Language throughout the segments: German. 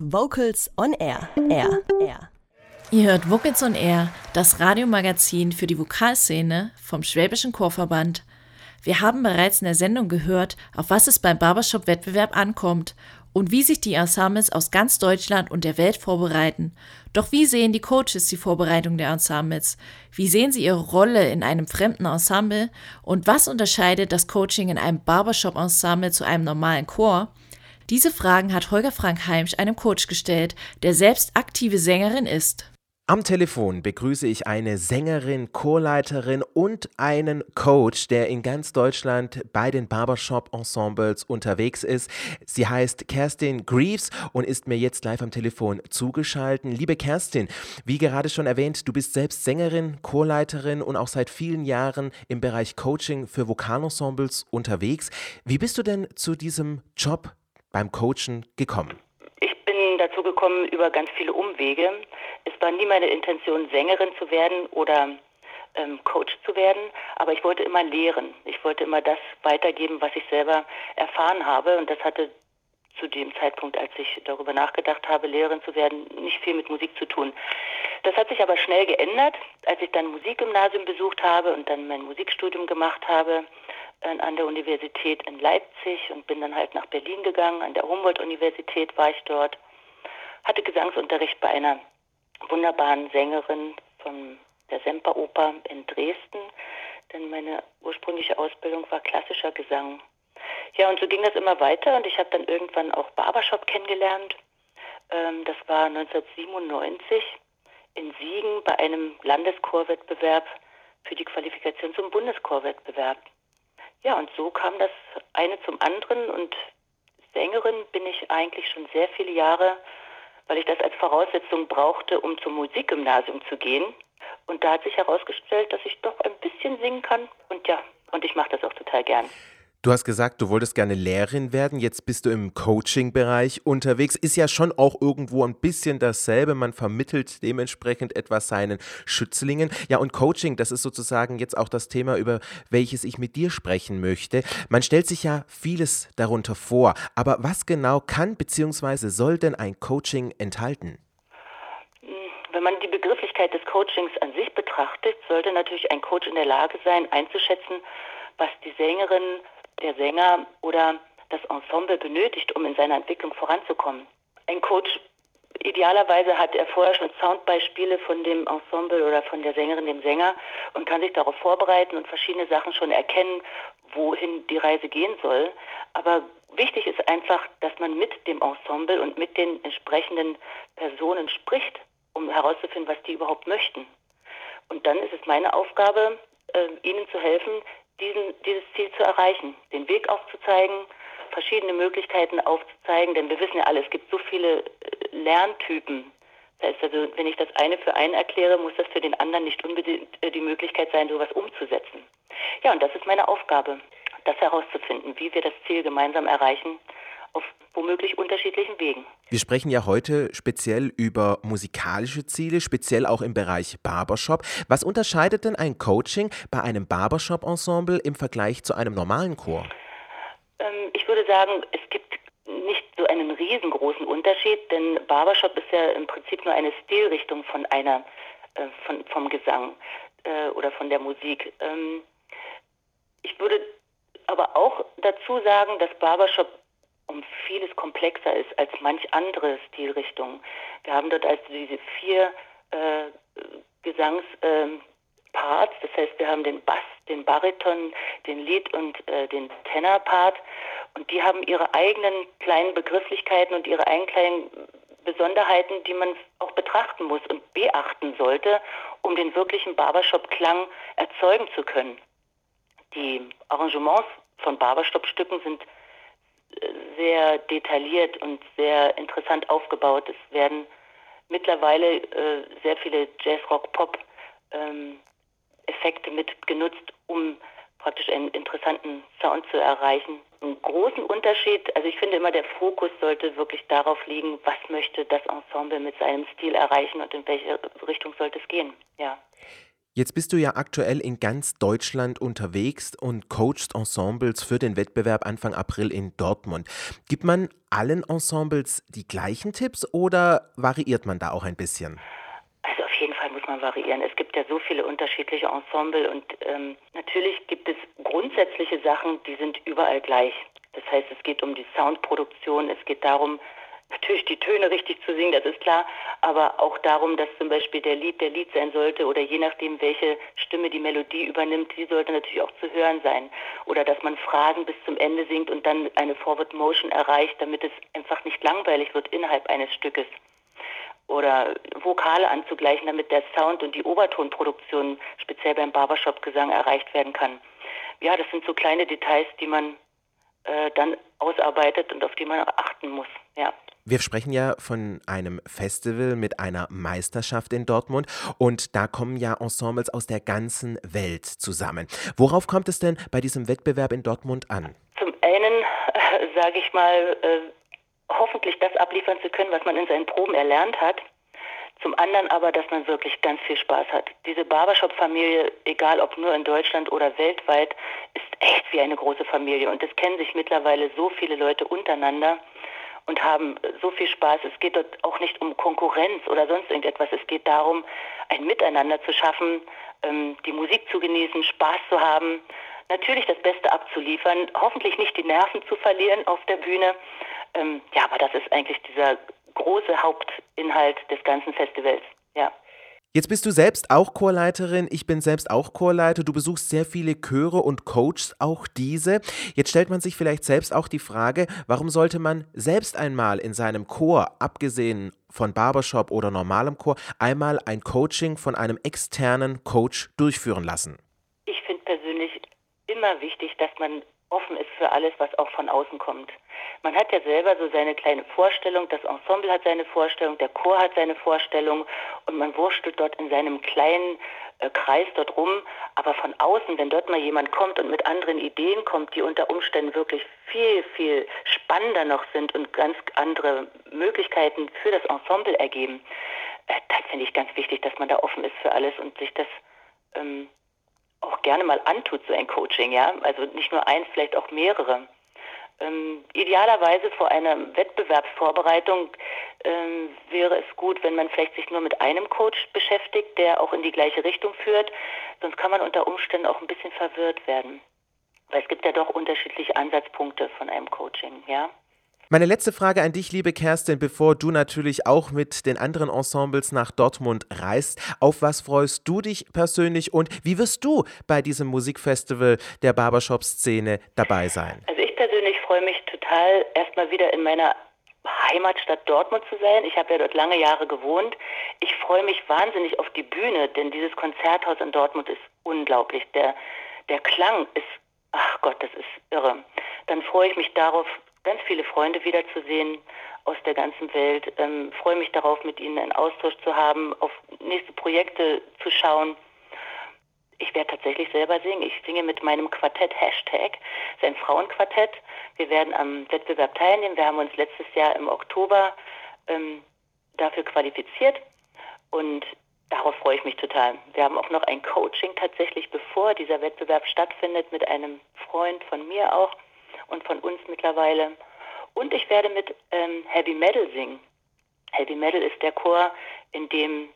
Vocals on Air. Air. Air. Ihr hört Vocals on Air, das Radiomagazin für die Vokalszene vom Schwäbischen Chorverband. Wir haben bereits in der Sendung gehört, auf was es beim Barbershop-Wettbewerb ankommt und wie sich die Ensembles aus ganz Deutschland und der Welt vorbereiten. Doch wie sehen die Coaches die Vorbereitung der Ensembles? Wie sehen sie ihre Rolle in einem fremden Ensemble? Und was unterscheidet das Coaching in einem Barbershop-Ensemble zu einem normalen Chor? Diese Fragen hat Holger Frank Heimsch einem Coach gestellt, der selbst aktive Sängerin ist. Am Telefon begrüße ich eine Sängerin, Chorleiterin und einen Coach, der in ganz Deutschland bei den Barbershop-Ensembles unterwegs ist. Sie heißt Kerstin Greaves und ist mir jetzt live am Telefon zugeschaltet. Liebe Kerstin, wie gerade schon erwähnt, du bist selbst Sängerin, Chorleiterin und auch seit vielen Jahren im Bereich Coaching für Vokalensembles unterwegs. Wie bist du denn zu diesem Job beim Coachen gekommen? Ich bin dazu gekommen über ganz viele Umwege. Es war nie meine Intention, Sängerin zu werden oder ähm, Coach zu werden, aber ich wollte immer lehren. Ich wollte immer das weitergeben, was ich selber erfahren habe und das hatte zu dem Zeitpunkt, als ich darüber nachgedacht habe, Lehrerin zu werden, nicht viel mit Musik zu tun. Das hat sich aber schnell geändert, als ich dann Musikgymnasium besucht habe und dann mein Musikstudium gemacht habe an der Universität in Leipzig und bin dann halt nach Berlin gegangen. An der Humboldt-Universität war ich dort, hatte Gesangsunterricht bei einer wunderbaren Sängerin von der Semperoper in Dresden, denn meine ursprüngliche Ausbildung war klassischer Gesang. Ja, und so ging das immer weiter und ich habe dann irgendwann auch Barbershop kennengelernt. Ähm, das war 1997 in Siegen bei einem Landeschorwettbewerb für die Qualifikation zum Bundeschorwettbewerb. Ja, und so kam das eine zum anderen und Sängerin bin ich eigentlich schon sehr viele Jahre, weil ich das als Voraussetzung brauchte, um zum Musikgymnasium zu gehen. Und da hat sich herausgestellt, dass ich doch ein bisschen singen kann. Und ja, und ich mache das auch total gern. Du hast gesagt, du wolltest gerne Lehrerin werden. Jetzt bist du im Coaching-Bereich unterwegs. Ist ja schon auch irgendwo ein bisschen dasselbe. Man vermittelt dementsprechend etwas seinen Schützlingen. Ja, und Coaching, das ist sozusagen jetzt auch das Thema, über welches ich mit dir sprechen möchte. Man stellt sich ja vieles darunter vor. Aber was genau kann bzw. soll denn ein Coaching enthalten? Wenn man die Begrifflichkeit des Coachings an sich betrachtet, sollte natürlich ein Coach in der Lage sein, einzuschätzen, was die Sängerin der Sänger oder das Ensemble benötigt, um in seiner Entwicklung voranzukommen. Ein Coach, idealerweise hat er vorher schon Soundbeispiele von dem Ensemble oder von der Sängerin, dem Sänger und kann sich darauf vorbereiten und verschiedene Sachen schon erkennen, wohin die Reise gehen soll. Aber wichtig ist einfach, dass man mit dem Ensemble und mit den entsprechenden Personen spricht, um herauszufinden, was die überhaupt möchten. Und dann ist es meine Aufgabe, äh, ihnen zu helfen, diesen, dieses Ziel zu erreichen, den Weg aufzuzeigen, verschiedene Möglichkeiten aufzuzeigen, denn wir wissen ja alle, es gibt so viele äh, Lerntypen. Das heißt also, wenn ich das eine für einen erkläre, muss das für den anderen nicht unbedingt äh, die Möglichkeit sein, sowas umzusetzen. Ja, und das ist meine Aufgabe, das herauszufinden, wie wir das Ziel gemeinsam erreichen auf womöglich unterschiedlichen Wegen. Wir sprechen ja heute speziell über musikalische Ziele, speziell auch im Bereich Barbershop. Was unterscheidet denn ein Coaching bei einem Barbershop-Ensemble im Vergleich zu einem normalen Chor? Ähm, ich würde sagen, es gibt nicht so einen riesengroßen Unterschied, denn Barbershop ist ja im Prinzip nur eine Stilrichtung von einer, äh, von, vom Gesang äh, oder von der Musik. Ähm, ich würde aber auch dazu sagen, dass Barbershop um vieles komplexer ist als manch andere Stilrichtung. Wir haben dort also diese vier äh, Gesangsparts, äh, das heißt, wir haben den Bass, den Bariton, den Lied und äh, den Tenorpart und die haben ihre eigenen kleinen Begrifflichkeiten und ihre eigenen kleinen Besonderheiten, die man auch betrachten muss und beachten sollte, um den wirklichen Barbershop-Klang erzeugen zu können. Die Arrangements von Barbershop-Stücken sind sehr detailliert und sehr interessant aufgebaut. Es werden mittlerweile äh, sehr viele Jazz, Rock, Pop ähm, mit genutzt, um praktisch einen interessanten Sound zu erreichen. Einen großen Unterschied, also ich finde immer, der Fokus sollte wirklich darauf liegen, was möchte das Ensemble mit seinem Stil erreichen und in welche Richtung sollte es gehen. Ja. Jetzt bist du ja aktuell in ganz Deutschland unterwegs und coachst Ensembles für den Wettbewerb Anfang April in Dortmund. Gibt man allen Ensembles die gleichen Tipps oder variiert man da auch ein bisschen? Also auf jeden Fall muss man variieren. Es gibt ja so viele unterschiedliche Ensemble und ähm, natürlich gibt es grundsätzliche Sachen, die sind überall gleich. Das heißt, es geht um die Soundproduktion, es geht darum, natürlich die Töne richtig zu singen, das ist klar, aber auch darum, dass zum Beispiel der Lied der Lied sein sollte oder je nachdem, welche Stimme die Melodie übernimmt, die sollte natürlich auch zu hören sein. Oder dass man Fragen bis zum Ende singt und dann eine Forward Motion erreicht, damit es einfach nicht langweilig wird innerhalb eines Stückes. Oder Vokale anzugleichen, damit der Sound und die Obertonproduktion speziell beim Barbershop-Gesang erreicht werden kann. Ja, das sind so kleine Details, die man äh, dann ausarbeitet und auf die man achten muss. Ja. Wir sprechen ja von einem Festival mit einer Meisterschaft in Dortmund und da kommen ja Ensembles aus der ganzen Welt zusammen. Worauf kommt es denn bei diesem Wettbewerb in Dortmund an? Zum einen, äh, sage ich mal, äh, hoffentlich das abliefern zu können, was man in seinen Proben erlernt hat. Zum anderen aber, dass man wirklich ganz viel Spaß hat. Diese Barbershop-Familie, egal ob nur in Deutschland oder weltweit, ist echt wie eine große Familie. Und es kennen sich mittlerweile so viele Leute untereinander und haben so viel Spaß. Es geht dort auch nicht um Konkurrenz oder sonst irgendetwas. Es geht darum, ein Miteinander zu schaffen, ähm, die Musik zu genießen, Spaß zu haben, natürlich das Beste abzuliefern, hoffentlich nicht die Nerven zu verlieren auf der Bühne. Ähm, ja, aber das ist eigentlich dieser große Hauptinhalt des ganzen Festivals. Ja. Jetzt bist du selbst auch Chorleiterin, ich bin selbst auch Chorleiter, du besuchst sehr viele Chöre und coachst auch diese. Jetzt stellt man sich vielleicht selbst auch die Frage, warum sollte man selbst einmal in seinem Chor, abgesehen von Barbershop oder normalem Chor, einmal ein Coaching von einem externen Coach durchführen lassen? Ich finde persönlich immer wichtig, dass man offen ist für alles, was auch von außen kommt. Man hat ja selber so seine kleine Vorstellung, das Ensemble hat seine Vorstellung, der Chor hat seine Vorstellung und man wurschtelt dort in seinem kleinen äh, Kreis dort rum. Aber von außen, wenn dort mal jemand kommt und mit anderen Ideen kommt, die unter Umständen wirklich viel, viel spannender noch sind und ganz andere Möglichkeiten für das Ensemble ergeben, äh, das finde ich ganz wichtig, dass man da offen ist für alles und sich das ähm, auch gerne mal antut, so ein Coaching, ja. Also nicht nur eins, vielleicht auch mehrere. Ähm, idealerweise vor einer Wettbewerbsvorbereitung ähm, wäre es gut, wenn man vielleicht sich nur mit einem Coach beschäftigt, der auch in die gleiche Richtung führt. Sonst kann man unter Umständen auch ein bisschen verwirrt werden. Weil es gibt ja doch unterschiedliche Ansatzpunkte von einem Coaching, ja. Meine letzte Frage an dich, liebe Kerstin, bevor du natürlich auch mit den anderen Ensembles nach Dortmund reist. Auf was freust du dich persönlich und wie wirst du bei diesem Musikfestival der Barbershop-Szene dabei sein? Also ich persönlich freue mich total, erstmal wieder in meiner Heimatstadt Dortmund zu sein. Ich habe ja dort lange Jahre gewohnt. Ich freue mich wahnsinnig auf die Bühne, denn dieses Konzerthaus in Dortmund ist unglaublich. Der, der Klang ist, ach Gott, das ist irre. Dann freue ich mich darauf, ganz viele Freunde wiederzusehen aus der ganzen Welt. Ähm, freue mich darauf, mit ihnen einen Austausch zu haben, auf nächste Projekte zu schauen. Ich werde tatsächlich selber singen. Ich singe mit meinem Quartett Hashtag. Es ist ein Frauenquartett. Wir werden am Wettbewerb teilnehmen. Wir haben uns letztes Jahr im Oktober ähm, dafür qualifiziert und darauf freue ich mich total. Wir haben auch noch ein Coaching tatsächlich, bevor dieser Wettbewerb stattfindet, mit einem Freund von mir auch und von uns mittlerweile. Und ich werde mit ähm, Heavy Metal singen. Heavy Metal ist der Chor, in dem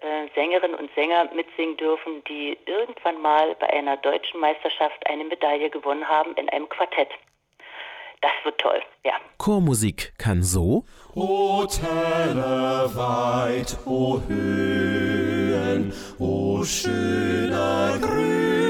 äh, Sängerinnen und Sänger mitsingen dürfen, die irgendwann mal bei einer deutschen Meisterschaft eine Medaille gewonnen haben in einem Quartett. Das wird toll, ja. Chormusik kann so. O Täler weit, o Höhen, o schöner Wald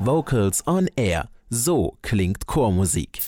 Vocals on Air. So klingt Chormusik.